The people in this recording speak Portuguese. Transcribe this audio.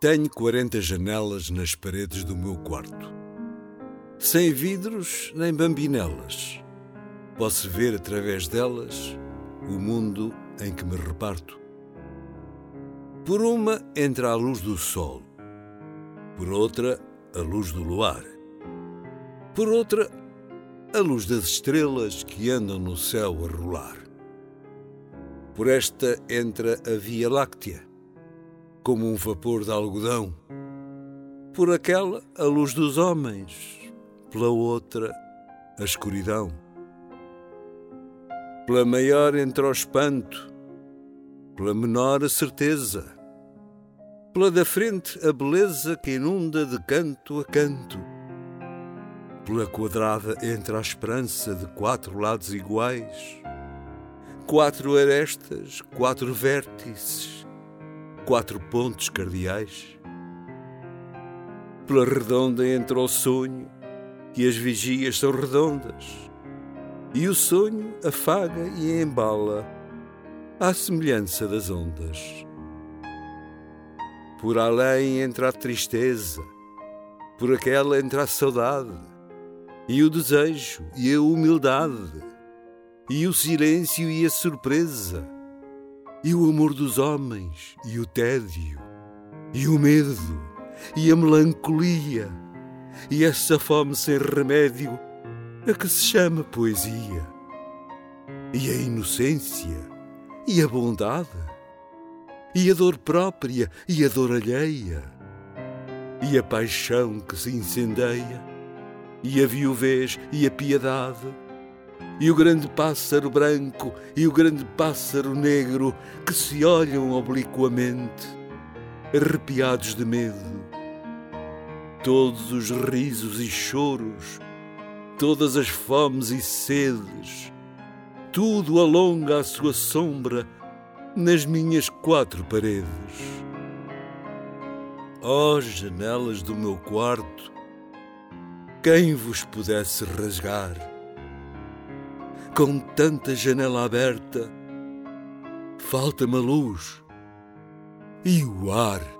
Tenho 40 janelas nas paredes do meu quarto. Sem vidros nem bambinelas. Posso ver através delas o mundo em que me reparto. Por uma entra a luz do sol, por outra, a luz do luar, por outra, a luz das estrelas que andam no céu a rolar. Por esta entra a Via Láctea como um vapor de algodão. Por aquela, a luz dos homens, pela outra, a escuridão. Pela maior entra o espanto, pela menor a certeza, pela da frente a beleza que inunda de canto a canto. Pela quadrada entra a esperança de quatro lados iguais, quatro arestas, quatro vértices, quatro pontos cardeais. Pela redonda entra o sonho, que as vigias são redondas, e o sonho afaga e embala à semelhança das ondas. Por além entra a tristeza, por aquela entra a saudade, e o desejo e a humildade, e o silêncio e a surpresa e o amor dos homens, e o tédio, e o medo, e a melancolia, e essa fome sem remédio, a que se chama poesia, e a inocência, e a bondade, e a dor própria, e a dor alheia, e a paixão que se incendeia, e a viuvez e a piedade, e o grande pássaro branco e o grande pássaro negro que se olham obliquamente, arrepiados de medo. Todos os risos e choros, todas as fomes e sedes, tudo alonga a sua sombra nas minhas quatro paredes. Ó oh, janelas do meu quarto, quem vos pudesse rasgar? Com tanta janela aberta, falta-me a luz e o ar.